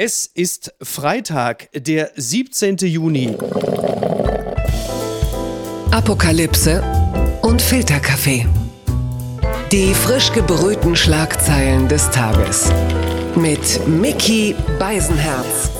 Es ist Freitag, der 17. Juni. Apokalypse und Filterkaffee. Die frisch gebrühten Schlagzeilen des Tages. Mit Mickey Beisenherz.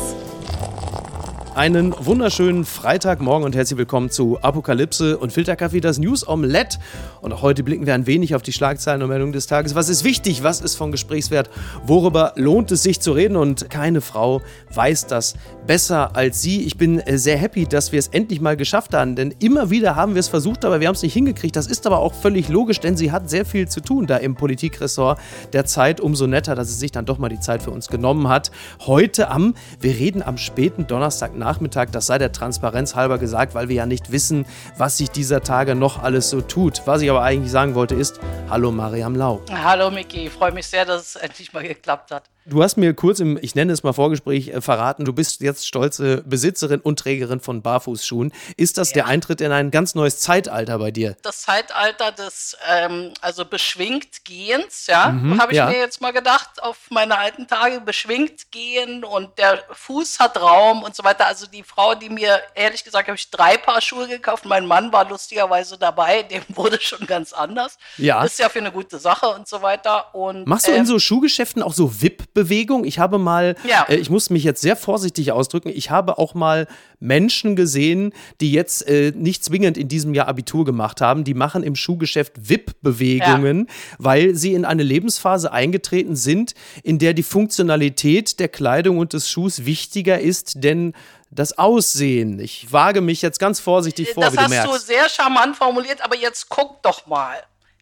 Einen wunderschönen Freitagmorgen und herzlich willkommen zu Apokalypse und Filterkaffee, das News Omelette. Und auch heute blicken wir ein wenig auf die Schlagzeilen und Meldungen des Tages. Was ist wichtig? Was ist von Gesprächswert? Worüber lohnt es sich zu reden? Und keine Frau weiß das besser als Sie. Ich bin äh, sehr happy, dass wir es endlich mal geschafft haben, denn immer wieder haben wir es versucht, aber wir haben es nicht hingekriegt. Das ist aber auch völlig logisch, denn sie hat sehr viel zu tun da im Politikressort der Zeit. Umso netter, dass sie sich dann doch mal die Zeit für uns genommen hat. Heute am, wir reden am späten Donnerstagnachmittag Nachmittag. Das sei der Transparenz halber gesagt, weil wir ja nicht wissen, was sich dieser Tage noch alles so tut. Was ich aber eigentlich sagen wollte ist, hallo Mariam Lau. Hallo Miki, ich freue mich sehr, dass es endlich mal geklappt hat. Du hast mir kurz im, ich nenne es mal Vorgespräch, äh, verraten, du bist jetzt stolze Besitzerin und Trägerin von Barfußschuhen. Ist das ja. der Eintritt in ein ganz neues Zeitalter bei dir? Das Zeitalter des, ähm, also beschwingt Gehens, ja, mhm, habe ich ja. mir jetzt mal gedacht, auf meine alten Tage, beschwingt gehen und der Fuß hat Raum und so weiter. Also die Frau, die mir, ehrlich gesagt, habe ich drei Paar Schuhe gekauft. Mein Mann war lustigerweise dabei, dem wurde schon ganz anders. Ja. Ist ja für eine gute Sache und so weiter. Und, Machst du in ähm, so Schuhgeschäften auch so VIP- Bewegung. Ich habe mal, ja. äh, ich muss mich jetzt sehr vorsichtig ausdrücken, ich habe auch mal Menschen gesehen, die jetzt äh, nicht zwingend in diesem Jahr Abitur gemacht haben, die machen im Schuhgeschäft VIP-Bewegungen, ja. weil sie in eine Lebensphase eingetreten sind, in der die Funktionalität der Kleidung und des Schuhs wichtiger ist, denn das Aussehen. Ich wage mich jetzt ganz vorsichtig vor, das wie du merkst. Das hast du sehr charmant formuliert, aber jetzt guck doch mal.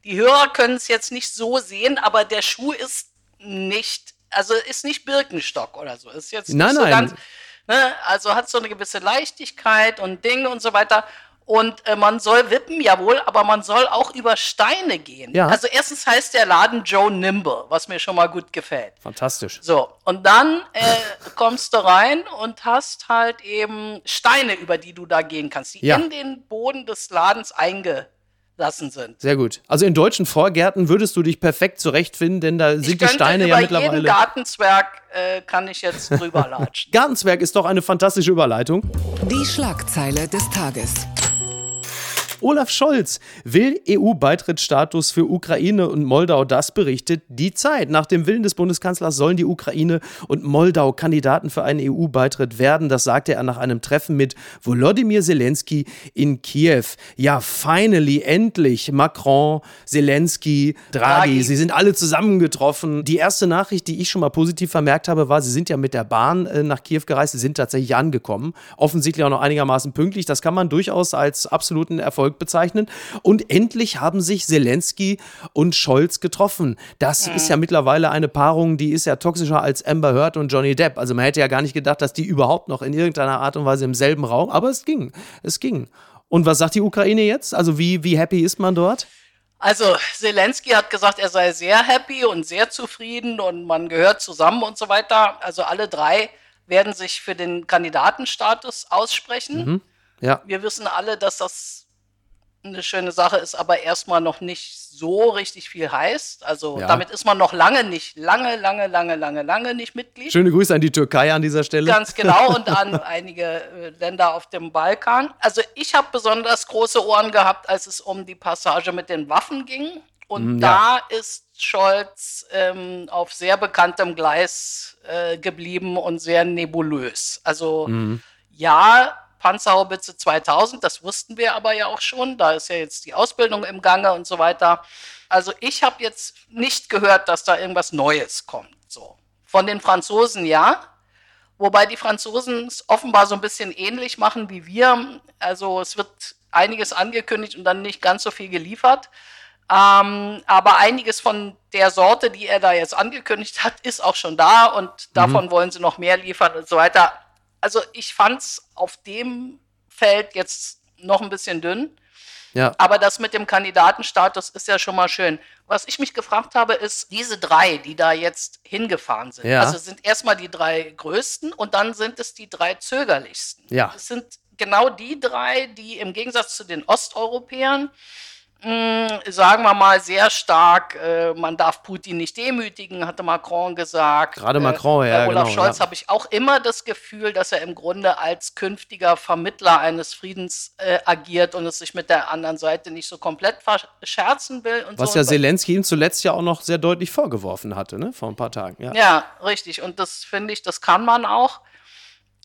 Die Hörer können es jetzt nicht so sehen, aber der Schuh ist nicht also ist nicht Birkenstock oder so. Ist jetzt nein, so nein. ganz, ne, also hat so eine gewisse Leichtigkeit und Dinge und so weiter. Und äh, man soll wippen, jawohl, aber man soll auch über Steine gehen. Ja. Also erstens heißt der Laden Joe Nimble, was mir schon mal gut gefällt. Fantastisch. So, und dann äh, kommst du rein und hast halt eben Steine, über die du da gehen kannst, die ja. in den Boden des Ladens einge lassen sind. Sehr gut. Also in deutschen Vorgärten würdest du dich perfekt zurechtfinden, denn da sind die Steine ja mittlerweile. Jeden Gartenzwerg äh, kann ich jetzt drüber latschen. Gartenzwerg ist doch eine fantastische Überleitung. Die Schlagzeile des Tages. Olaf Scholz will EU-Beitrittsstatus für Ukraine und Moldau. Das berichtet die Zeit. Nach dem Willen des Bundeskanzlers sollen die Ukraine und Moldau Kandidaten für einen EU-Beitritt werden. Das sagte er nach einem Treffen mit Volodymyr Zelensky in Kiew. Ja, finally, endlich. Macron, Zelensky, Draghi, Draghi. sie sind alle zusammengetroffen. Die erste Nachricht, die ich schon mal positiv vermerkt habe, war, sie sind ja mit der Bahn äh, nach Kiew gereist. Sie sind tatsächlich angekommen. Offensichtlich auch noch einigermaßen pünktlich. Das kann man durchaus als absoluten Erfolg Erfolg bezeichnen. Und endlich haben sich Zelensky und Scholz getroffen. Das mhm. ist ja mittlerweile eine Paarung, die ist ja toxischer als Amber Heard und Johnny Depp. Also man hätte ja gar nicht gedacht, dass die überhaupt noch in irgendeiner Art und Weise im selben Raum, aber es ging. Es ging. Und was sagt die Ukraine jetzt? Also wie, wie happy ist man dort? Also Zelensky hat gesagt, er sei sehr happy und sehr zufrieden und man gehört zusammen und so weiter. Also alle drei werden sich für den Kandidatenstatus aussprechen. Mhm. Ja. Wir wissen alle, dass das eine schöne Sache ist, aber erstmal noch nicht so richtig viel heißt. Also ja. damit ist man noch lange nicht, lange, lange, lange, lange, lange nicht Mitglied. Schöne Grüße an die Türkei an dieser Stelle. Ganz genau und an einige äh, Länder auf dem Balkan. Also ich habe besonders große Ohren gehabt, als es um die Passage mit den Waffen ging. Und mm, ja. da ist Scholz ähm, auf sehr bekanntem Gleis äh, geblieben und sehr nebulös. Also mm. ja, Panzerhaubitze 2000, das wussten wir aber ja auch schon. Da ist ja jetzt die Ausbildung im Gange und so weiter. Also ich habe jetzt nicht gehört, dass da irgendwas Neues kommt. So. Von den Franzosen ja. Wobei die Franzosen es offenbar so ein bisschen ähnlich machen wie wir. Also es wird einiges angekündigt und dann nicht ganz so viel geliefert. Ähm, aber einiges von der Sorte, die er da jetzt angekündigt hat, ist auch schon da und davon mhm. wollen sie noch mehr liefern und so weiter also ich fand es auf dem Feld jetzt noch ein bisschen dünn. Ja. Aber das mit dem Kandidatenstatus ist ja schon mal schön. Was ich mich gefragt habe, ist diese drei, die da jetzt hingefahren sind. Ja. Also sind erstmal die drei größten und dann sind es die drei zögerlichsten. Ja. Es sind genau die drei, die im Gegensatz zu den Osteuropäern mh, sagen wir mal, sehr stark, äh, man darf Putin nicht demütigen, hatte Macron gesagt. Gerade Macron, äh, ja. Bei Olaf genau, Scholz ja. habe ich auch immer das Gefühl, dass er im Grunde als künftiger Vermittler eines Friedens äh, agiert und es sich mit der anderen Seite nicht so komplett verscherzen will. Was so. ja Zelensky ihm zuletzt ja auch noch sehr deutlich vorgeworfen hatte, ne? Vor ein paar Tagen. Ja. Ja, richtig. Und das finde ich, das kann man auch.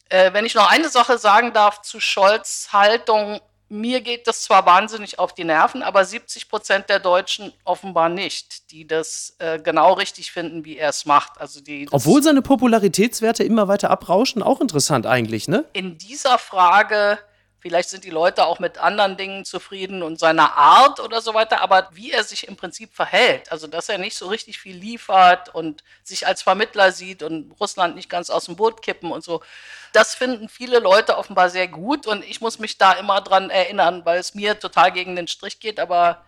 Äh, wenn ich noch eine Sache sagen darf zu Scholz Haltung, mir geht das zwar wahnsinnig auf die Nerven, aber 70 Prozent der Deutschen offenbar nicht, die das äh, genau richtig finden, wie er es macht. Also die Obwohl seine Popularitätswerte immer weiter abrauschen, auch interessant eigentlich, ne? in dieser Frage, vielleicht sind die Leute auch mit anderen Dingen zufrieden und seiner Art oder so weiter, aber wie er sich im Prinzip verhält, also dass er nicht so richtig viel liefert und sich als Vermittler sieht und Russland nicht ganz aus dem Boot kippen und so, das finden viele Leute offenbar sehr gut und ich muss mich da immer dran erinnern, weil es mir total gegen den Strich geht, aber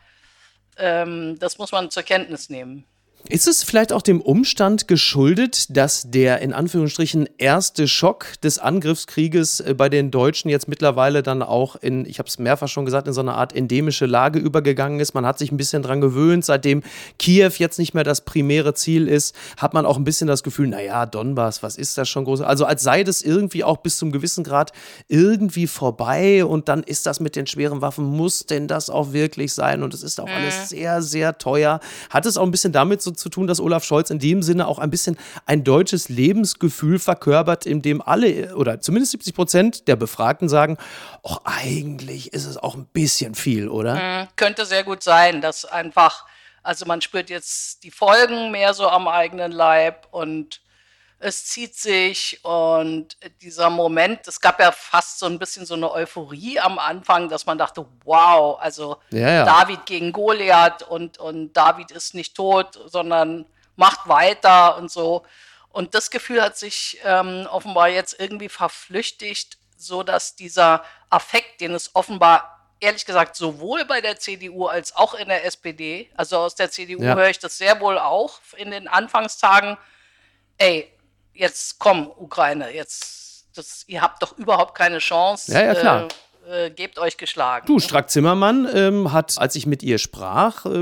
ähm, das muss man zur Kenntnis nehmen. Ist es vielleicht auch dem Umstand geschuldet, dass der in Anführungsstrichen erste Schock des Angriffskrieges äh, bei den Deutschen jetzt mittlerweile dann auch in, ich habe es mehrfach schon gesagt, in so eine Art endemische Lage übergegangen ist? Man hat sich ein bisschen dran gewöhnt, seitdem Kiew jetzt nicht mehr das primäre Ziel ist, hat man auch ein bisschen das Gefühl, naja, Donbass, was ist das schon groß? Also als sei das irgendwie auch bis zum gewissen Grad irgendwie vorbei und dann ist das mit den schweren Waffen, muss denn das auch wirklich sein? Und es ist auch alles sehr, sehr teuer. Hat es auch ein bisschen damit so zu tun, dass Olaf Scholz in dem Sinne auch ein bisschen ein deutsches Lebensgefühl verkörpert, in dem alle oder zumindest 70 Prozent der Befragten sagen, ach, eigentlich ist es auch ein bisschen viel, oder? Mhm, könnte sehr gut sein, dass einfach, also man spürt jetzt die Folgen mehr so am eigenen Leib und es zieht sich und dieser Moment, es gab ja fast so ein bisschen so eine Euphorie am Anfang, dass man dachte, wow, also Ja, ja. David gegen Goliath und, und David ist nicht tot, sondern macht weiter und so. Und das Gefühl hat sich ähm, offenbar jetzt irgendwie verflüchtigt, so dass dieser Affekt, den es offenbar ehrlich gesagt sowohl bei der CDU als auch in der SPD, also aus der CDU Ja. höre ich das sehr wohl auch in den Anfangstagen, ey, jetzt komm, Ukraine, jetzt, das, ihr habt doch überhaupt keine Chance. Ja, ja, klar. Äh, äh, gebt euch geschlagen. Du, Strack Zimmermann ähm, hat, als ich mit ihr sprach, äh,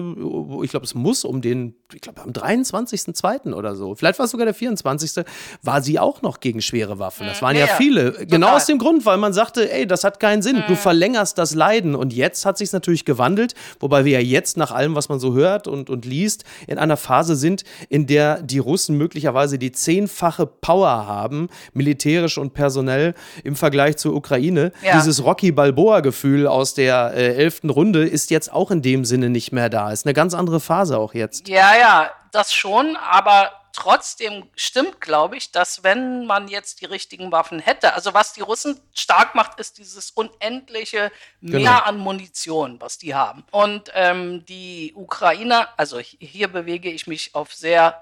ich glaube, es muss um den, ich glaube, am 23.02. oder so, vielleicht war es sogar der 24., war sie auch noch gegen schwere Waffen. Das waren ja, Ja, ja. viele. Genau Total. aus dem Grund, weil man sagte, ey, das hat keinen Sinn. Du verlängerst das Leiden. Und jetzt hat sich natürlich gewandelt, wobei wir ja jetzt nach allem, was man so hört und, und liest, in einer Phase sind, in der die Russen möglicherweise die zehnfache Power haben, militärisch und personell im Vergleich zur Ukraine. Ja. Dieses Rocky Balboa-Gefühl aus der äh, elften Runde ist jetzt auch in dem Sinne nicht mehr da. Ist eine ganz andere Phase auch jetzt. Ja, ja, das schon, aber trotzdem stimmt, glaube ich, dass wenn man jetzt die richtigen Waffen hätte, also was die Russen stark macht, ist dieses unendliche Mehr Genau. an Munition, was die haben. Und ähm, die Ukrainer, also hi- hier bewege ich mich auf sehr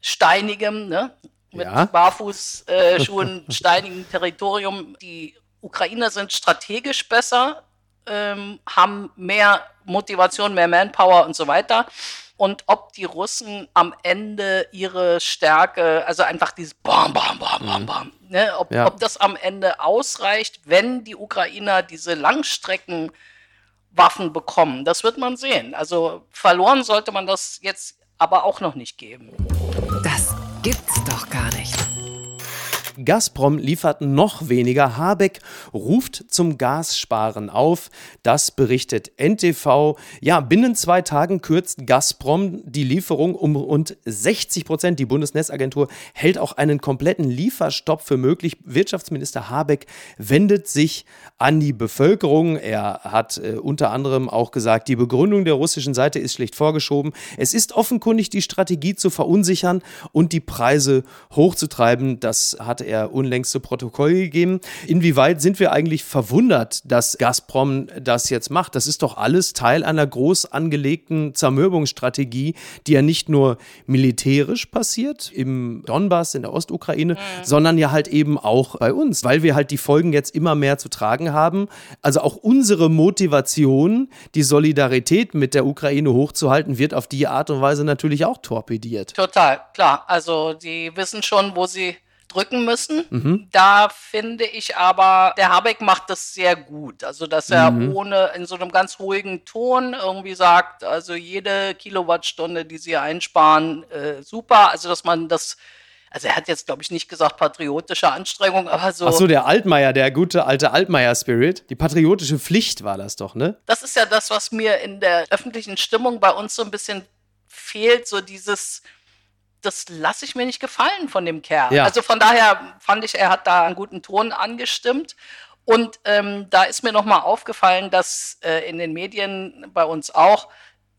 steinigem, ne? mit Ja. Barfußschuhen, äh, steinigem Territorium. Die Ukrainer sind strategisch besser, ähm, haben mehr Motivation, mehr Manpower und so weiter. Und ob die Russen am Ende ihre Stärke, also einfach dieses Bam, Bam, Bam, Bam, Bam, ne, ob, Ja. ob das am Ende ausreicht, wenn die Ukrainer diese Langstreckenwaffen bekommen, das wird man sehen. Also verloren sollte man das jetzt aber auch noch nicht geben. Das gibt's doch gar nicht. Gazprom liefert noch weniger. Habeck ruft zum Gassparen auf. Das berichtet NTV. Ja, binnen zwei Tagen kürzt Gazprom die Lieferung um rund 60 Prozent. Die Bundesnetzagentur hält auch einen kompletten Lieferstopp für möglich. Wirtschaftsminister Habeck wendet sich an die Bevölkerung. Er hat äh, unter anderem auch gesagt, die Begründung der russischen Seite ist schlecht vorgeschoben. Es ist offenkundig die Strategie zu verunsichern und die Preise hochzutreiben. Das hat er unlängst zu Protokoll gegeben. Inwieweit sind wir eigentlich verwundert, dass Gazprom das jetzt macht? Das ist doch alles Teil einer groß angelegten Zermürbungsstrategie, die ja nicht nur militärisch passiert im Donbass, in der Ostukraine, sondern ja halt eben auch bei uns, weil wir halt die Folgen jetzt immer mehr zu tragen haben. Also auch unsere Motivation, die Solidarität mit der Ukraine hochzuhalten, wird auf die Art und Weise natürlich auch torpediert. Total, klar. Also die wissen schon, wo sie drücken müssen. Mhm. Da finde ich aber, der Habeck macht das sehr gut. Also, dass er mhm. ohne, in so einem ganz ruhigen Ton irgendwie sagt, also jede Kilowattstunde, die sie einsparen, äh, super. Also, dass man das also er hat jetzt, glaube ich, nicht gesagt patriotische Anstrengung, aber so. Ach so, der Altmaier, der gute alte Altmaier-Spirit. Die patriotische Pflicht war das doch, ne? Das ist ja das, was mir in der öffentlichen Stimmung bei uns so ein bisschen fehlt, so dieses, das lasse ich mir nicht gefallen von dem Kerl. Ja. Also von daher fand ich, er hat da einen guten Ton angestimmt. Und ähm, da ist mir nochmal aufgefallen, dass äh, in den Medien bei uns auch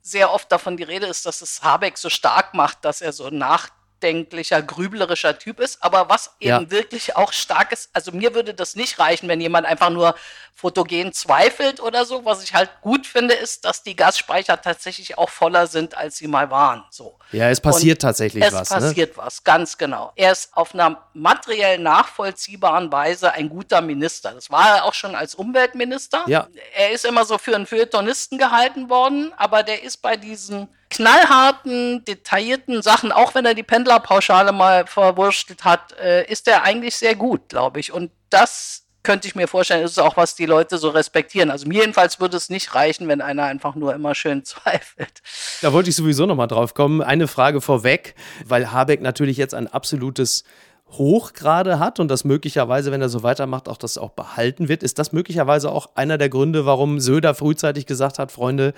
sehr oft davon die Rede ist, dass es Habeck so stark macht, dass er so nach nachdenklicher, grüblerischer Typ ist, aber was eben ja. wirklich auch stark ist, also mir würde das nicht reichen, wenn jemand einfach nur fotogen zweifelt oder so. Was ich halt gut finde, ist, dass die Gasspeicher tatsächlich auch voller sind, als sie mal waren. So. Ja, es passiert Und tatsächlich es was. Es ne? passiert ne? was, ganz genau. Er ist auf einer materiell nachvollziehbaren Weise ein guter Minister. Das war er auch schon als Umweltminister. Ja. Er ist immer so für einen Feuilletonisten gehalten worden, aber der ist bei diesen knallharten, detaillierten Sachen, auch wenn er die Pendlerpauschale mal verwurstelt hat, äh, ist er eigentlich sehr gut, glaube ich. Und das könnte ich mir vorstellen, ist auch, was die Leute so respektieren. Also mir jedenfalls würde es nicht reichen, wenn einer einfach nur immer schön zweifelt. Da wollte ich sowieso nochmal drauf kommen. Eine Frage vorweg, weil Habeck natürlich jetzt ein absolutes hoch gerade hat und das möglicherweise, wenn er so weitermacht, auch das auch behalten wird. Ist das möglicherweise auch einer der Gründe, warum Söder frühzeitig gesagt hat, Freunde,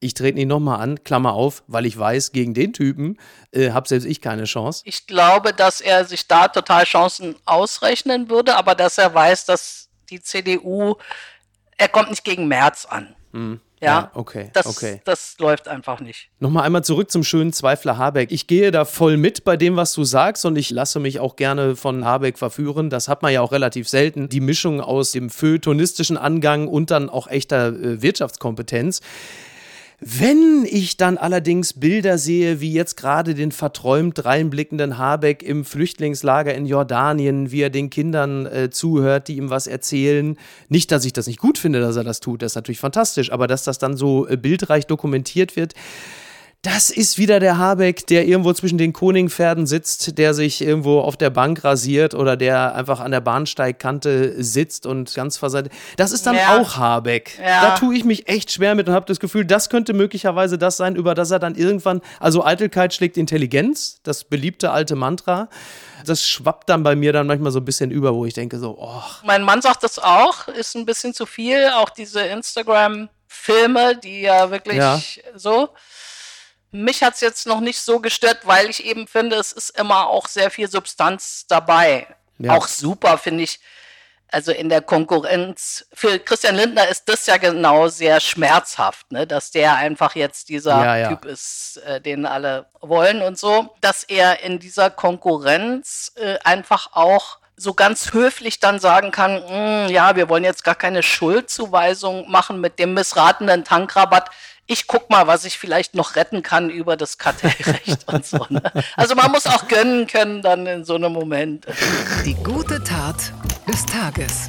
ich trete ihn nochmal an, Klammer auf, weil ich weiß, gegen den Typen äh, habe selbst ich keine Chance. Ich glaube, dass er sich da total Chancen ausrechnen würde, aber dass er weiß, dass die CDU, er kommt nicht gegen März an. Mhm. Ja, ja, okay, das, okay. Das läuft einfach nicht. Nochmal einmal zurück zum schönen Zweifler Habeck. Ich gehe da voll mit bei dem, was du sagst und ich lasse mich auch gerne von Habeck verführen. Das hat man ja auch relativ selten. Die Mischung aus dem feuilletonistischen Angang und dann auch echter äh, Wirtschaftskompetenz. Wenn ich dann allerdings Bilder sehe, wie jetzt gerade den verträumt reinblickenden Habeck im Flüchtlingslager in Jordanien, wie er den Kindern äh, zuhört, die ihm was erzählen, nicht, dass ich das nicht gut finde, dass er das tut, das ist natürlich fantastisch, aber dass das dann so äh, bildreich dokumentiert wird, das ist wieder der Habeck, der irgendwo zwischen den Koningpferden sitzt, der sich irgendwo auf der Bank rasiert oder der einfach an der Bahnsteigkante sitzt und ganz verseit. Das ist dann ja. auch Habeck. Ja. Da tue ich mich echt schwer mit und habe das Gefühl, das könnte möglicherweise das sein, über das er dann irgendwann, also Eitelkeit schlägt Intelligenz, das beliebte alte Mantra. Das schwappt dann bei mir dann manchmal so ein bisschen über, wo ich denke so, oh. Mein Mann sagt das auch, ist ein bisschen zu viel, auch diese Instagram-Filme, die ja wirklich ja. so mich hat es jetzt noch nicht so gestört, weil ich eben finde, es ist immer auch sehr viel Substanz dabei. Ja. Auch super, finde ich. Also in der Konkurrenz. Für Christian Lindner ist das ja genau sehr schmerzhaft, ne? dass der einfach jetzt dieser ja, ja. Typ ist, äh, den alle wollen und so. Dass er in dieser Konkurrenz äh, einfach auch so ganz höflich dann sagen kann, hm, ja, wir wollen jetzt gar keine Schuldzuweisung machen mit dem missratenen Tankrabatt ich guck mal, was ich vielleicht noch retten kann über das Kartellrecht und so. Ne? Also man muss auch gönnen können dann in so einem Moment. Die gute Tat des Tages.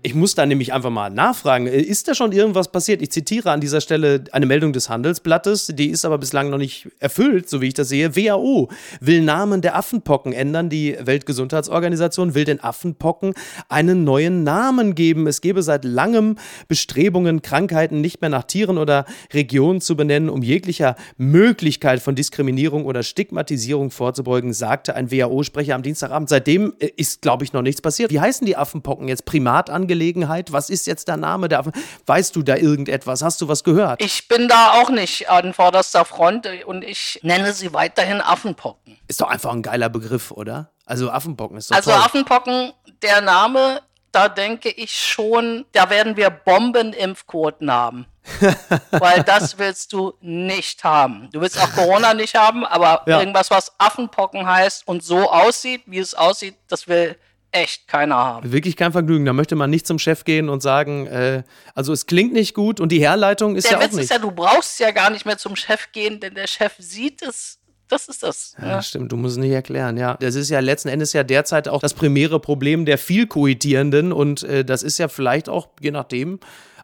Ich muss da nämlich einfach mal nachfragen. Äh, ist da schon irgendwas passiert? Ich zitiere an dieser Stelle eine Meldung des Handelsblattes, die ist aber bislang noch nicht erfüllt, so wie ich das sehe. WHO will Namen der Affenpocken ändern. Die Weltgesundheitsorganisation will den Affenpocken einen neuen Namen geben. Es gebe seit langem Bestrebungen, Krankheiten nicht mehr nach Tieren oder Regionen zu benennen, um jeglicher Möglichkeit von Diskriminierung oder Stigmatisierung vorzubeugen, sagte ein WHO-Sprecher am Dienstagabend. Seitdem äh, ist, glaube ich, noch nichts passiert. Wie heißen die Affenpocken jetzt primat an? Angelegenheit? Was ist jetzt der Name der Weißt du da irgendetwas? Hast du was gehört? Ich bin da auch nicht an vorderster Front und ich nenne sie weiterhin Affenpocken. Ist doch einfach ein geiler Begriff, oder? Also Affenpocken ist doch Also toll. Affenpocken, der Name, da denke ich schon, da werden wir Bombenimpfquoten haben. Weil das willst du nicht haben. Du willst auch Corona nicht haben, aber ja. irgendwas, was Affenpocken heißt und so aussieht, wie es aussieht, das will echt keiner haben. Wirklich kein Vergnügen. Da möchte man nicht zum Chef gehen und sagen, äh, also es klingt nicht gut und die Herleitung ist der ja Witz auch nicht. Ist ja, du brauchst ja gar nicht mehr zum Chef gehen, denn der Chef sieht es. Das ist das. Ja, ja. stimmt, du musst es nicht erklären, ja. Das ist ja letzten Endes ja derzeit auch das primäre Problem der viel Koitierenden und äh, das ist ja vielleicht auch, je nachdem,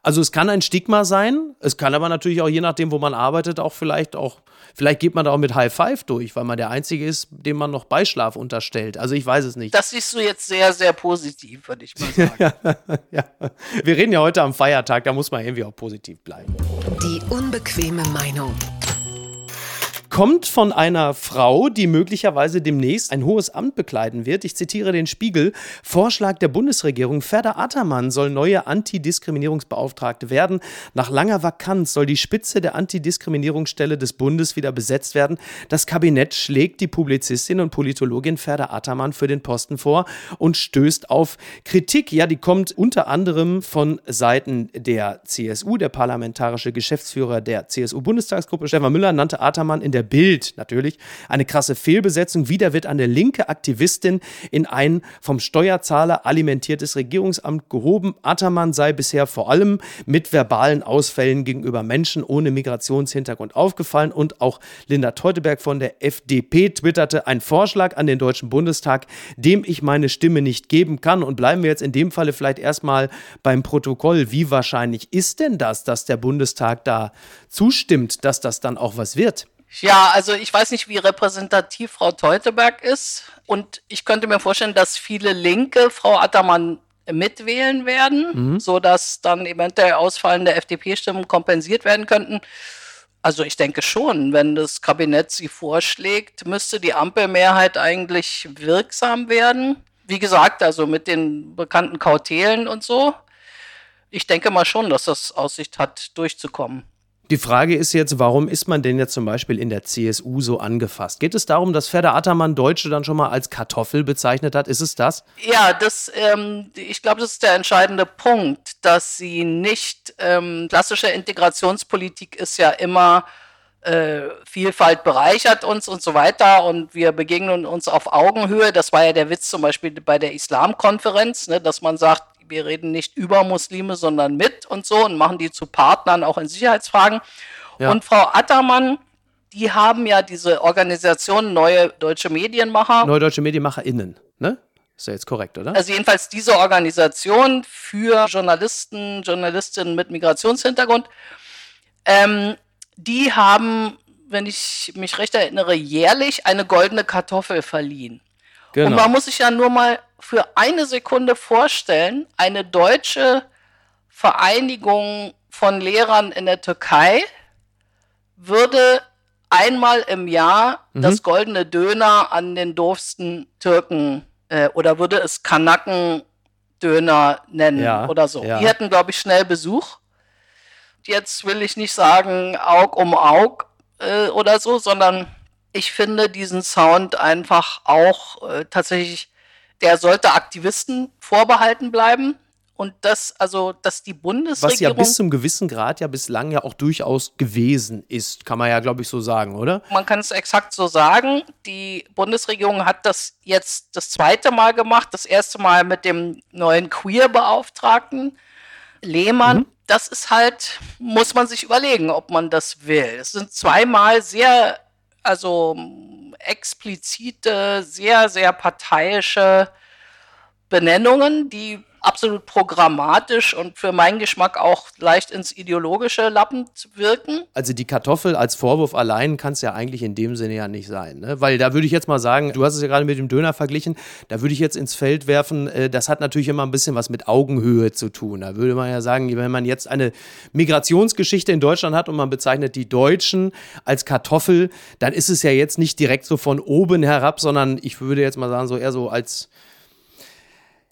Also es kann ein Stigma sein, es kann aber natürlich auch je nachdem, wo man arbeitet, auch vielleicht auch, vielleicht geht man da auch mit High Five durch, weil man der Einzige ist, dem man noch Beischlaf unterstellt. Also ich weiß es nicht. Das siehst du jetzt sehr, sehr positiv, würde ich mal sagen. ja. Wir reden ja heute am Feiertag, da muss man irgendwie auch positiv bleiben. Die unbequeme Meinung kommt von einer Frau, die möglicherweise demnächst ein hohes Amt bekleiden wird. Ich zitiere den Spiegel. Vorschlag der Bundesregierung. Ferda Attermann soll neue Antidiskriminierungsbeauftragte werden. Nach langer Vakanz soll die Spitze der Antidiskriminierungsstelle des Bundes wieder besetzt werden. Das Kabinett schlägt die Publizistin und Politologin Ferda Attermann für den Posten vor und stößt auf Kritik. Ja, die kommt unter anderem von Seiten der CSU. Der parlamentarische Geschäftsführer der CSU-Bundestagsgruppe, Stefan Müller, nannte Attermann in der Bild natürlich eine krasse Fehlbesetzung. Wieder wird eine linke Aktivistin in ein vom Steuerzahler alimentiertes Regierungsamt gehoben. Attermann sei bisher vor allem mit verbalen Ausfällen gegenüber Menschen ohne Migrationshintergrund aufgefallen und auch Linda Teuteberg von der FDP twitterte ein Vorschlag an den Deutschen Bundestag, dem ich meine Stimme nicht geben kann. Und bleiben wir jetzt in dem Falle vielleicht erstmal beim Protokoll. Wie wahrscheinlich ist denn das, dass der Bundestag da zustimmt, dass das dann auch was wird? Ja, also ich weiß nicht, wie repräsentativ Frau Teuteberg ist. Und ich könnte mir vorstellen, dass viele Linke Frau Attermann mitwählen werden, mhm. sodass dann eventuell ausfallende FDP-Stimmen kompensiert werden könnten. Also ich denke schon, wenn das Kabinett sie vorschlägt, müsste die Ampelmehrheit eigentlich wirksam werden. Wie gesagt, also mit den bekannten Kautelen und so. Ich denke mal schon, dass das Aussicht hat, durchzukommen. Die Frage ist jetzt, warum ist man denn jetzt zum Beispiel in der CSU so angefasst? Geht es darum, dass Ferda Attermann Deutsche dann schon mal als Kartoffel bezeichnet hat? Ist es das? Ja, das, ähm, ich glaube, das ist der entscheidende Punkt, dass sie nicht, ähm, klassische Integrationspolitik ist ja immer, äh, Vielfalt bereichert uns und so weiter und wir begegnen uns auf Augenhöhe. Das war ja der Witz zum Beispiel bei der Islamkonferenz, ne, dass man sagt, wir reden nicht über Muslime, sondern mit und so und machen die zu Partnern auch in Sicherheitsfragen. Ja. Und Frau Attermann, die haben ja diese Organisation Neue Deutsche Medienmacher. Neue Deutsche MedienmacherInnen, ne? Ist ja jetzt korrekt, oder? Also jedenfalls diese Organisation für Journalisten, Journalistinnen mit Migrationshintergrund, ähm, die haben, wenn ich mich recht erinnere, jährlich eine goldene Kartoffel verliehen. Genau. Und man muss sich ja nur mal für eine Sekunde vorstellen, eine deutsche Vereinigung von Lehrern in der Türkei würde einmal im Jahr mhm. das goldene Döner an den doofsten Türken äh, oder würde es Kanaken-Döner nennen ja, oder so. Ja. Die hätten, glaube ich, schnell Besuch. Jetzt will ich nicht sagen Aug um Aug äh, oder so, sondern ich finde diesen Sound einfach auch äh, tatsächlich, der sollte Aktivisten vorbehalten bleiben. Und das, also, dass die Bundesregierung. Was ja bis zum gewissen Grad ja bislang ja auch durchaus gewesen ist, kann man ja, glaube ich, so sagen, oder? Man kann es exakt so sagen. Die Bundesregierung hat das jetzt das zweite Mal gemacht, das erste Mal mit dem neuen Queer-Beauftragten Lehmann. Mhm. Das ist halt, muss man sich überlegen, ob man das will. Es sind zweimal sehr also explizite, sehr, sehr parteiische Benennungen, die absolut programmatisch und für meinen Geschmack auch leicht ins Ideologische lappend wirken. Also die Kartoffel als Vorwurf allein kann es ja eigentlich in dem Sinne ja nicht sein. Ne? Weil da würde ich jetzt mal sagen, du hast es ja gerade mit dem Döner verglichen, da würde ich jetzt ins Feld werfen, äh, das hat natürlich immer ein bisschen was mit Augenhöhe zu tun. Da würde man ja sagen, wenn man jetzt eine Migrationsgeschichte in Deutschland hat und man bezeichnet die Deutschen als Kartoffel, dann ist es ja jetzt nicht direkt so von oben herab, sondern ich würde jetzt mal sagen, so eher so als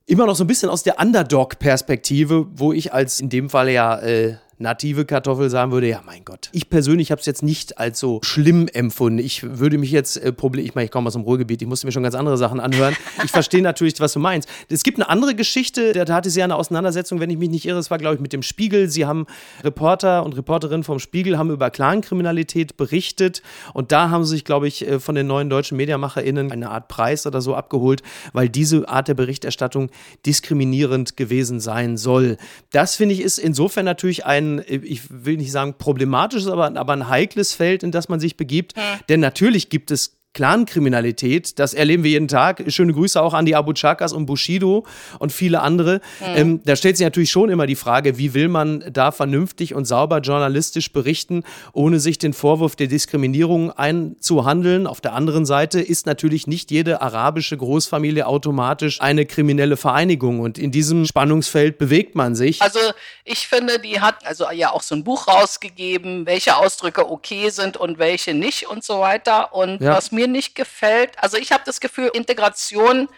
immer noch so ein bisschen aus der Underdog-Perspektive, wo ich als in dem Fall ja äh, native Kartoffel sagen würde, ja mein Gott. Ich persönlich habe es jetzt nicht als so schlimm empfunden. Ich würde mich jetzt äh, Problem, ich meine, ich komme aus dem Ruhrgebiet, ich musste mir schon ganz andere Sachen anhören. Ich verstehe natürlich, was du meinst. Es gibt eine andere Geschichte, da hatte sie ja eine Auseinandersetzung, wenn ich mich nicht irre, es war glaube ich mit dem Spiegel. Sie haben Reporter und Reporterinnen vom Spiegel haben über Clankriminalität berichtet und da haben sie sich glaube ich äh, von den neuen deutschen Mediamacherinnen eine Art Preis oder so abgeholt, weil diese Art der Berichterstattung diskriminierend gewesen sein soll. Das finde ich ist insofern natürlich ein ich will nicht sagen problematisches, aber, aber ein heikles Feld, in das man sich begibt. Mhm. Denn natürlich gibt es Clankriminalität, das erleben wir jeden Tag. Schöne Grüße auch an die Abu Chakas und Bushido und viele andere. Mhm. Ähm, da stellt sich natürlich schon immer die Frage, wie will man da vernünftig und sauber journalistisch berichten, ohne sich den Vorwurf der Diskriminierung einzuhandeln. Auf der anderen Seite ist natürlich nicht jede arabische Großfamilie automatisch eine kriminelle Vereinigung und in diesem Spannungsfeld bewegt man sich. Also ich finde, die hat also ja auch so ein Buch rausgegeben, welche Ausdrücke okay sind und welche nicht und so weiter. Und ja. was mir mir nicht gefällt, also ich habe das Gefühl, Integration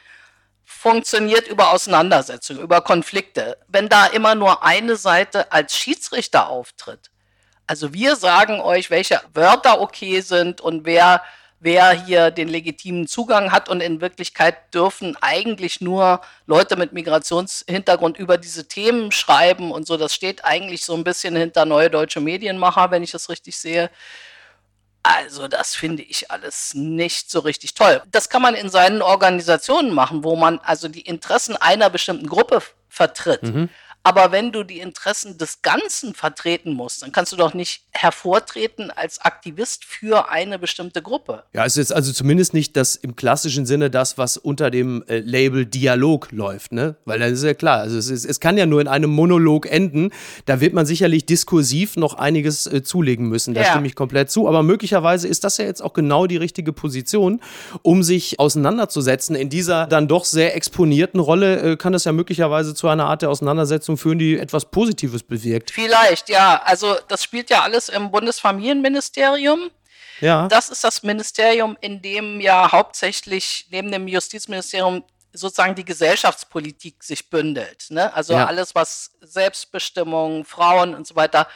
funktioniert über Auseinandersetzungen, über Konflikte. Wenn da immer nur eine Seite als Schiedsrichter auftritt, also wir sagen euch, welche Wörter okay sind und wer, wer hier den legitimen Zugang hat und in Wirklichkeit dürfen eigentlich nur Leute mit Migrationshintergrund über diese Themen schreiben und so. Das steht eigentlich so ein bisschen hinter Neue Deutsche Medienmacher, wenn ich das richtig sehe. Also das finde ich alles nicht so richtig toll. Das kann man in seinen Organisationen machen, wo man also die Interessen einer bestimmten Gruppe vertritt. Mhm. Aber wenn du die Interessen des Ganzen vertreten musst, dann kannst du doch nicht hervortreten als Aktivist für eine bestimmte Gruppe. Ja, es ist also zumindest nicht das im klassischen Sinne das, was unter dem äh, Label Dialog läuft, ne? Weil das ist ja klar. Also es, ist, es kann ja nur in einem Monolog enden. Da wird man sicherlich diskursiv noch einiges äh, zulegen müssen. Da ja. stimme ich komplett zu. Aber möglicherweise ist das ja jetzt auch genau die richtige Position, um sich auseinanderzusetzen. In dieser dann doch sehr exponierten Rolle äh, kann das ja möglicherweise zu einer Art der Auseinandersetzung Leistung führen, die etwas Positives bewirkt. Vielleicht, ja. Also das spielt ja alles im Bundesfamilienministerium. Ja. Das ist das Ministerium, in dem ja hauptsächlich neben dem Justizministerium sozusagen die Gesellschaftspolitik sich bündelt. Ne? Also ja. alles, was Selbstbestimmung, Frauen und so weiter,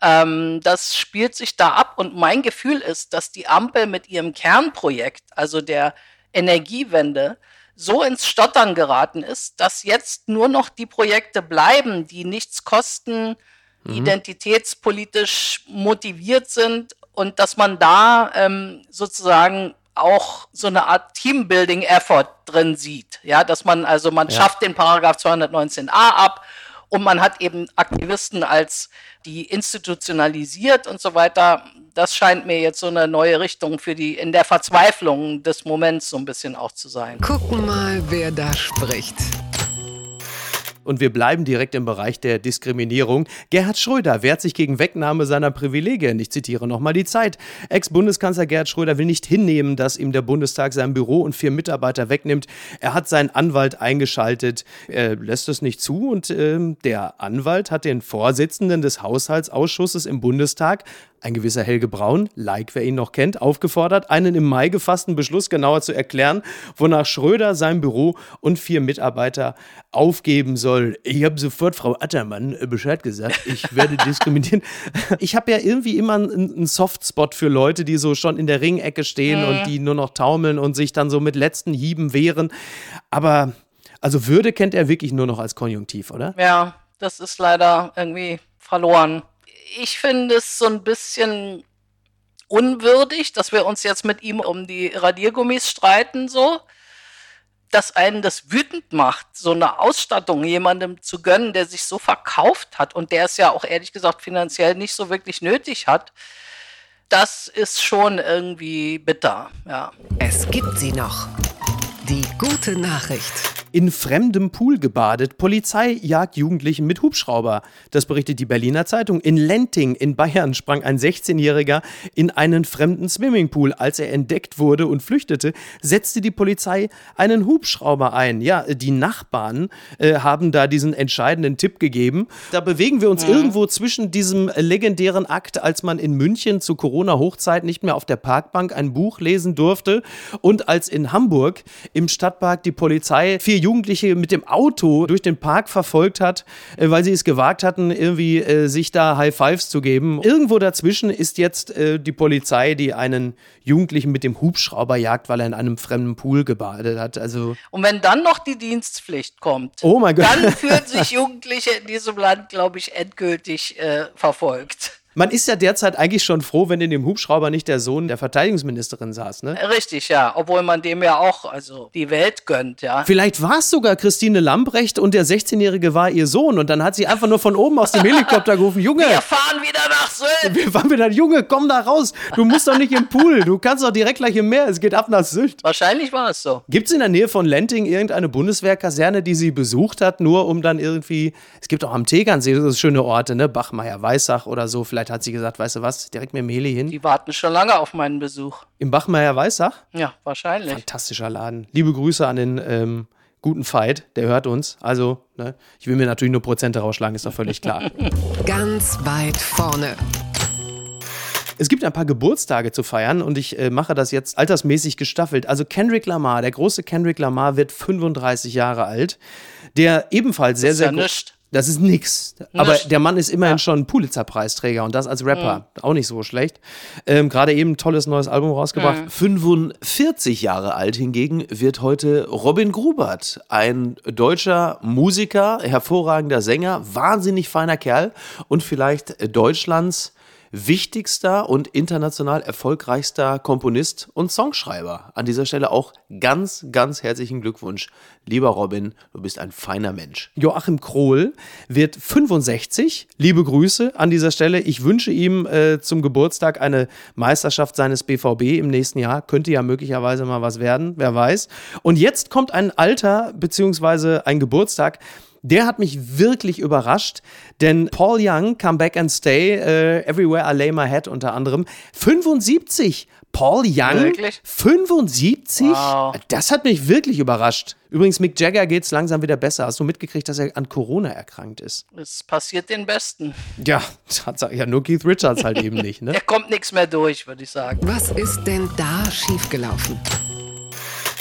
ähm, das spielt sich da ab. Und mein Gefühl ist, dass die Ampel mit ihrem Kernprojekt, also der Energiewende, so ins Stottern geraten ist, dass jetzt nur noch die Projekte bleiben, die nichts kosten, mhm. identitätspolitisch motiviert sind und dass man da ähm, sozusagen auch so eine Art Teambuilding-Effort drin sieht. Ja, dass man also, man ja. schafft den Paragraph 219a ab und man hat eben Aktivisten als die institutionalisiert und so weiter. Das scheint mir jetzt so eine neue Richtung für die in der Verzweiflung des Moments so ein bisschen auch zu sein. Gucken mal, wer da spricht. Und wir bleiben direkt im Bereich der Diskriminierung. Gerhard Schröder wehrt sich gegen Wegnahme seiner Privilegien. Ich zitiere nochmal die Zeit. Ex-Bundeskanzler Gerhard Schröder will nicht hinnehmen, dass ihm der Bundestag sein Büro und vier Mitarbeiter wegnimmt. Er hat seinen Anwalt eingeschaltet. Er lässt es nicht zu und äh, der Anwalt hat den Vorsitzenden des Haushaltsausschusses im Bundestag ein gewisser Helge Braun, like wer ihn noch kennt, aufgefordert, einen im Mai gefassten Beschluss genauer zu erklären, wonach Schröder sein Büro und vier Mitarbeiter aufgeben soll. Ich habe sofort Frau Attermann äh, Bescheid gesagt, ich werde diskriminieren. Ich habe ja irgendwie immer einen Softspot für Leute, die so schon in der Ringecke stehen und die nur noch taumeln und sich dann so mit letzten Hieben wehren. Aber also Würde kennt er wirklich nur noch als Konjunktiv, oder? Ja, das ist leider irgendwie verloren ich finde es so ein bisschen unwürdig, dass wir uns jetzt mit ihm um die Radiergummis streiten, so. Dass einen das wütend macht, so eine Ausstattung jemandem zu gönnen, der sich so verkauft hat und der es ja auch ehrlich gesagt finanziell nicht so wirklich nötig hat. Das ist schon irgendwie bitter, ja. Es gibt sie noch. Die gute Nachricht in fremdem Pool gebadet. Polizei jagt Jugendlichen mit Hubschrauber. Das berichtet die Berliner Zeitung. In Lenting in Bayern sprang ein 16-Jähriger in einen fremden Swimmingpool. Als er entdeckt wurde und flüchtete, setzte die Polizei einen Hubschrauber ein. Ja, die Nachbarn äh, haben da diesen entscheidenden Tipp gegeben. Da bewegen wir uns mhm. irgendwo zwischen diesem legendären Akt, als man in München zu Corona-Hochzeit nicht mehr auf der Parkbank ein Buch lesen durfte und als in Hamburg im Stadtpark die Polizei vier Jugendliche mit dem Auto durch den Park verfolgt hat, äh, weil sie es gewagt hatten, irgendwie äh, sich da High Fives zu geben. Irgendwo dazwischen ist jetzt äh, die Polizei, die einen Jugendlichen mit dem Hubschrauber jagt, weil er in einem fremden Pool gebadet hat. Also Und wenn dann noch die Dienstpflicht kommt, oh mein Gott. dann fühlen sich Jugendliche in diesem Land, glaube ich, endgültig äh, verfolgt. Man ist ja derzeit eigentlich schon froh, wenn in dem Hubschrauber nicht der Sohn der Verteidigungsministerin saß, ne? Richtig, ja. Obwohl man dem ja auch also die Welt gönnt, ja. Vielleicht war es sogar Christine Lambrecht und der 16-Jährige war ihr Sohn und dann hat sie einfach nur von oben aus dem Helikopter gerufen, Junge, Wir fahren wieder nach Sylt. wir waren wieder, Junge, komm da raus. Du musst doch nicht im Pool, du kannst doch direkt gleich im Meer, es geht ab nach Sylt. Wahrscheinlich war es so. Gibt es in der Nähe von Lenting irgendeine Bundeswehrkaserne, die sie besucht hat, nur um dann irgendwie, es gibt auch am Tegernsee so schöne Orte, ne, Bachmeier, Weißach oder so, vielleicht hat sie gesagt, weißt du was, direkt mit dem Heli hin. Die warten schon lange auf meinen Besuch. Im Bachmeier Weißach? Ja, wahrscheinlich. Fantastischer Laden. Liebe Grüße an den ähm, guten Fight, der hört uns. Also, ne, ich will mir natürlich nur Prozente rausschlagen, ist doch völlig klar. Ganz weit vorne. Es gibt ein paar Geburtstage zu feiern und ich äh, mache das jetzt altersmäßig gestaffelt. Also Kendrick Lamar, der große Kendrick Lamar wird 35 Jahre alt, der ebenfalls sehr, sehr ja nischt. Das ist nix. Aber der Mann ist immerhin schon Pulitzer-Preisträger und das als Rapper. Auch nicht so schlecht. Ähm, Gerade eben ein tolles neues Album rausgebracht. 45 Jahre alt hingegen wird heute Robin Grubert, ein deutscher Musiker, hervorragender Sänger, wahnsinnig feiner Kerl und vielleicht Deutschlands wichtigster und international erfolgreichster Komponist und Songschreiber. An dieser Stelle auch ganz, ganz herzlichen Glückwunsch. Lieber Robin, du bist ein feiner Mensch. Joachim Krohl wird 65. Liebe Grüße an dieser Stelle. Ich wünsche ihm äh, zum Geburtstag eine Meisterschaft seines BVB im nächsten Jahr. Könnte ja möglicherweise mal was werden, wer weiß. Und jetzt kommt ein Alter beziehungsweise ein Geburtstag. Der hat mich wirklich überrascht, denn Paul Young, Come Back and Stay, äh, Everywhere I Lay My Head unter anderem, 75. Paul Young, Wirklich? 75? Wow. Das hat mich wirklich überrascht. Übrigens, Mick Jagger geht's langsam wieder besser. Hast du mitgekriegt, dass er an Corona erkrankt ist? Es passiert den Besten. Ja. Ja, nur Keith Richards halt eben nicht, ne? Der kommt nichts mehr durch, würde ich sagen. Was ist denn da schiefgelaufen?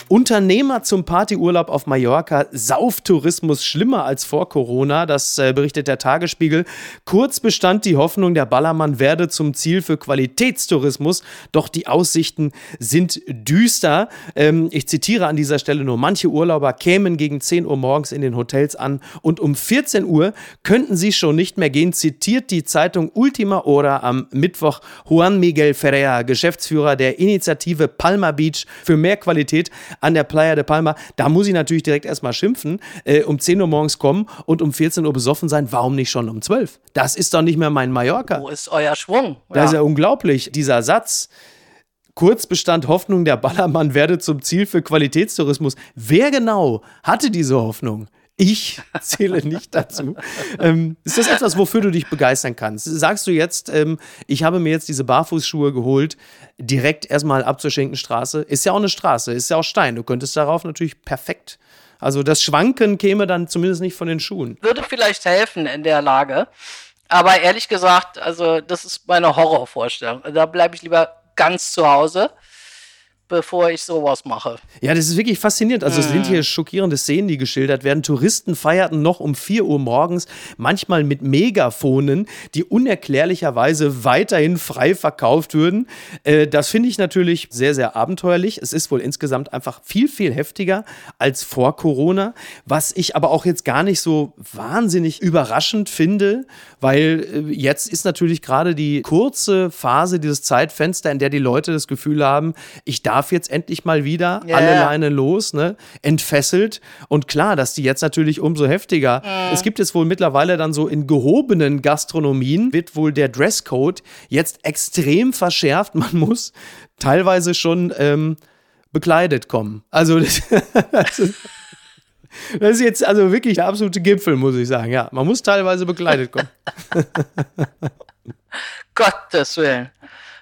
Unternehmer zum Partyurlaub auf Mallorca, Sauftourismus schlimmer als vor Corona, das äh, berichtet der Tagesspiegel. Kurz bestand die Hoffnung, der Ballermann werde zum Ziel für Qualitätstourismus, doch die Aussichten sind düster. Ähm, ich zitiere an dieser Stelle nur, manche Urlauber kämen gegen 10 Uhr morgens in den Hotels an und um 14 Uhr könnten sie schon nicht mehr gehen, zitiert die Zeitung Ultima Hora am Mittwoch Juan Miguel Ferrer, Geschäftsführer der Initiative Palma Beach für mehr Qualität an der Playa de Palma. Da muss ich natürlich direkt erstmal schimpfen. Äh, um 10 Uhr morgens kommen und um 14 Uhr besoffen sein. Warum nicht schon um 12? Das ist doch nicht mehr mein Mallorca. Wo ist euer Schwung? Das ist ja unglaublich. Dieser Satz. Kurz bestand Hoffnung, der Ballermann werde zum Ziel für Qualitätstourismus. Wer genau hatte diese Hoffnung? Ich zähle nicht dazu. ähm, ist das etwas, wofür du dich begeistern kannst? Sagst du jetzt, ähm, ich habe mir jetzt diese Barfußschuhe geholt, direkt erstmal ab zur Schenkenstraße? Ist ja auch eine Straße, ist ja auch Stein. Du könntest darauf natürlich perfekt. Also das Schwanken käme dann zumindest nicht von den Schuhen. würde vielleicht helfen in der Lage. Aber ehrlich gesagt, also das ist meine Horrorvorstellung. Da bleibe ich lieber ganz zu Hause, bevor ich sowas mache. Ja, das ist wirklich faszinierend. Also es sind Mhm. hier schockierende Szenen, die geschildert werden. Touristen feierten noch um 4 Uhr morgens, manchmal mit Megafonen, die unerklärlicherweise weiterhin frei verkauft würden. Äh, das finde ich natürlich sehr, sehr abenteuerlich. Es ist wohl insgesamt einfach viel, viel heftiger als vor Corona, was ich aber auch jetzt gar nicht so wahnsinnig überraschend finde, weil äh, jetzt ist natürlich gerade die kurze Phase, dieses Zeitfenster, in der die Leute das Gefühl haben, ich darf jetzt endlich mal wieder Ja, alle. Leine los, ne? entfesselt. Und klar, dass die jetzt natürlich umso heftiger. Es gibt es wohl mittlerweile dann so in gehobenen Gastronomien, wird wohl der Dresscode jetzt extrem verschärft. Man muss teilweise schon ähm, bekleidet kommen. Also das, das, ist, das ist jetzt also wirklich der absolute Gipfel, muss ich sagen. Ja, man muss teilweise bekleidet kommen. Gottes Willen.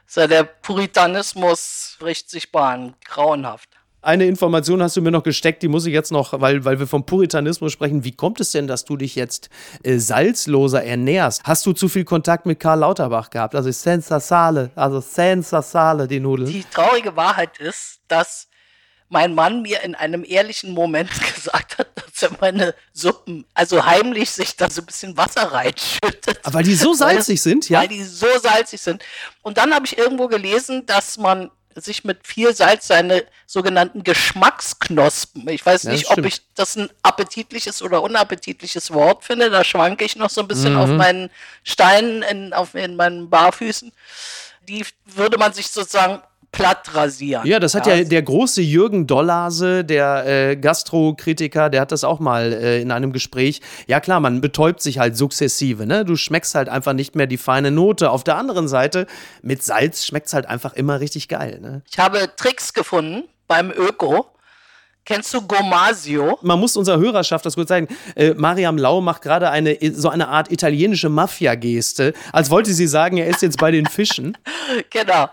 So, der Puritanismus bricht sich Bahn. Grauenhaft. Eine Information hast du mir noch gesteckt, die muss ich jetzt noch, weil, weil wir vom Puritanismus sprechen. Wie kommt es denn, dass du dich jetzt äh, salzloser ernährst? Hast du zu viel Kontakt mit Karl Lauterbach gehabt? Also senza sale, also senza sale, die Nudeln. Die traurige Wahrheit ist, dass mein Mann mir in einem ehrlichen Moment gesagt hat, dass er meine Suppen, also heimlich sich da so ein bisschen Wasser reinschüttet. Aber weil die so salzig sind, ja? Weil die so salzig sind. Und dann habe ich irgendwo gelesen, dass man sich mit viel Salz seine sogenannten Geschmacksknospen. Ich weiß Ja, nicht, ob ich das ein appetitliches oder unappetitliches Wort finde. Da schwanke ich noch so ein bisschen Mhm. auf meinen Steinen, in, auf, in meinen Barfüßen. Die würde man sich sozusagen platt rasieren. Ja, das hat ja, der große Jürgen Dollase, der äh, Gastrokritiker, der hat das auch mal äh, in einem Gespräch. Ja klar, man betäubt sich halt sukzessive, ne? Du schmeckst halt einfach nicht mehr die feine Note. Auf der anderen Seite, mit Salz schmeckt's halt einfach immer richtig geil, ne? Ich habe Tricks gefunden beim Öko. Kennst du Gomasio? Man muss unserer Hörerschaft das kurz zeigen. Äh, Mariam Lau macht gerade eine so eine Art italienische Mafia-Geste, als wollte sie sagen, er ist jetzt bei den Fischen. Genau.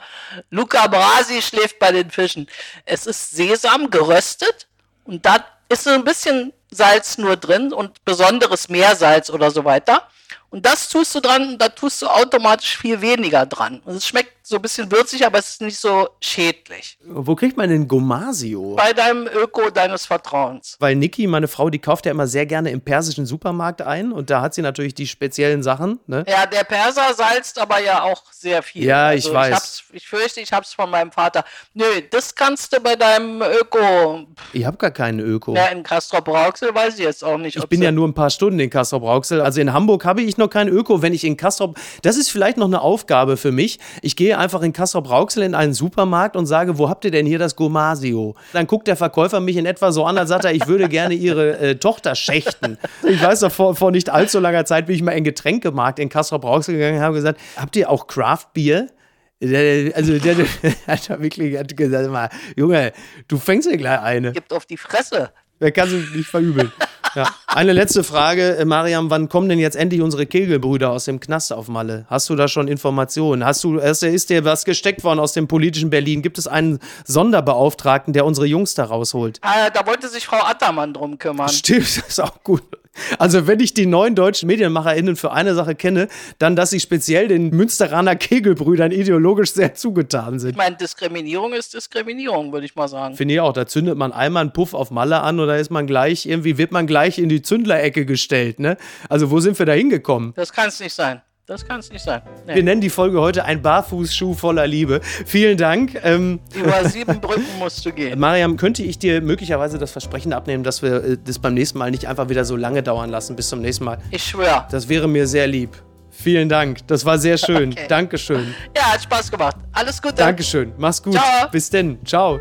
Luca Brasi schläft bei den Fischen. Es ist Sesam geröstet und da ist so ein bisschen Salz nur drin und besonderes Meersalz oder so weiter. Und das tust du dran und da tust du automatisch viel weniger dran. Und es schmeckt so ein bisschen würzig, aber es ist nicht so schädlich. Wo kriegt man denn Gomasio? Bei deinem Öko deines Vertrauens. Weil Niki, meine Frau, die kauft ja immer sehr gerne im persischen Supermarkt ein und da hat sie natürlich die speziellen Sachen. Ne? Ja, der Perser salzt aber ja auch sehr viel. Ja, ich weiß. Ich, ich fürchte, ich hab's von meinem Vater. Nö, das kannst du bei deinem Öko. Ich habe gar keinen Öko. Ja, in Castrop Rauxel weiß ich jetzt auch nicht. Ich bin ja nur ein paar Stunden in Castrop Rauxel. Also in Hamburg habe ich noch kein Öko. Wenn ich in Castrop, das ist vielleicht noch eine Aufgabe für mich. Ich gehe einfach in Castrop Rauxel in einen Supermarkt und sage, wo habt ihr denn hier das Gomasio? Dann guckt der Verkäufer mich in etwa so an, als sagt er, ich würde gerne ihre äh, Tochter schächten. Ich weiß noch, vor, vor nicht allzu langer Zeit bin ich mal in Getränkemarkt in Castrop Rauxel gegangen und habe gesagt, habt ihr auch Craft Beer? Der- Also der, der hat da wirklich hat gesagt, mal, Junge, du fängst ja gleich eine. gibt auf die Fresse. Wer kann sie nicht verübeln? Ja. Eine letzte Frage, äh, Mariam, wann kommen denn jetzt endlich unsere Kegelbrüder aus dem Knast auf Malle? Hast du da schon Informationen? Hast du, ist, ist dir was gesteckt worden aus dem politischen Berlin? Gibt es einen Sonderbeauftragten, der unsere Jungs da rausholt? Ah, da wollte sich Frau Attermann drum kümmern. Stimmt, das ist auch gut. Also, wenn ich die neuen deutschen MedienmacherInnen für eine Sache kenne, dann, dass sie speziell den Münsteraner Kegelbrüdern ideologisch sehr zugetan sind. Ich meine, Diskriminierung ist Diskriminierung, würde ich mal sagen. Finde ich auch. Da zündet man einmal einen Puff auf Malle an oder ist man gleich, irgendwie wird man gleich in die Zündlerecke gestellt, ne? Also, wo sind wir da hingekommen? Das kann es nicht sein. Das kann es nicht sein. Nee. Wir nennen die Folge heute ein Barfußschuh voller Liebe. Vielen Dank. Ähm, Über sieben Brücken musst du gehen. Mariam, könnte ich dir möglicherweise das Versprechen abnehmen, dass wir äh, das beim nächsten Mal nicht einfach wieder so lange dauern lassen bis zum nächsten Mal? Ich schwöre. Das wäre mir sehr lieb. Vielen Dank. Das war sehr schön. Okay. Dankeschön. Ja, hat Spaß gemacht. Alles Gute. Dankeschön. Mach's gut. Ciao. Bis denn. Ciao.